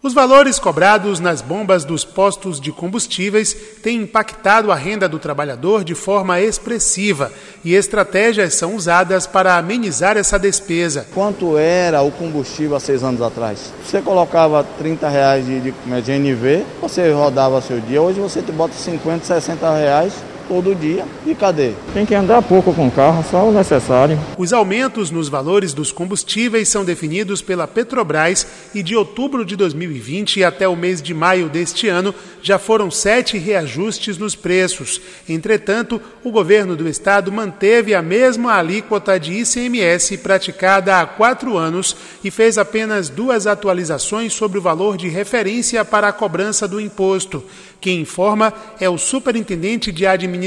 Os valores cobrados nas bombas dos postos de combustíveis têm impactado a renda do trabalhador de forma expressiva e estratégias são usadas para amenizar essa despesa. Quanto era o combustível há seis anos atrás? Você colocava 30 reais de, de, de NV, você rodava seu dia, hoje você bota 50, 60 reais todo dia. E cadê? Tem que andar pouco com o carro, só o necessário. Os aumentos nos valores dos combustíveis são definidos pela Petrobras e de outubro de 2020 até o mês de maio deste ano já foram sete reajustes nos preços. Entretanto, o governo do estado manteve a mesma alíquota de ICMS praticada há quatro anos e fez apenas duas atualizações sobre o valor de referência para a cobrança do imposto. Quem informa é o superintendente de administração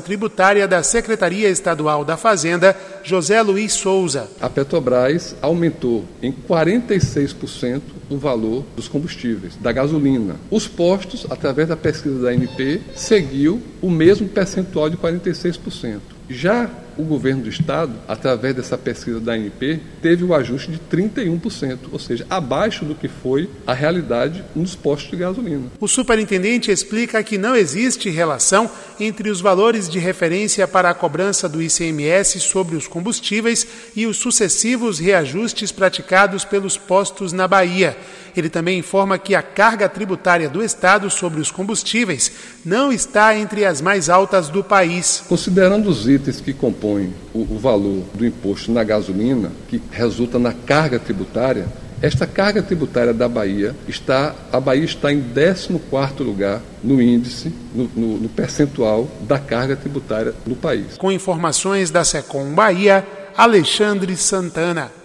tributária da Secretaria Estadual da Fazenda, José Luiz Souza. A Petrobras aumentou em 46% o valor dos combustíveis, da gasolina. Os postos, através da pesquisa da ANP, seguiu o mesmo percentual de 46%. Já o governo do estado, através dessa pesquisa da ANP, teve o ajuste de 31%, ou seja, abaixo do que foi a realidade nos postos de gasolina. O superintendente explica que não existe relação entre os valores de referência para a cobrança do ICMS sobre os combustíveis e os sucessivos reajustes praticados pelos postos na Bahia. Ele também informa que a carga tributária do Estado sobre os combustíveis não está entre as mais altas do país. Considerando os itens que compõem o, o valor do imposto na gasolina, que resulta na carga tributária, esta carga tributária da Bahia está, a Bahia está em 14º lugar no índice, no, no, no, percentual da carga tributária no país. Com informações da Secom Bahia, Alexandre Santana.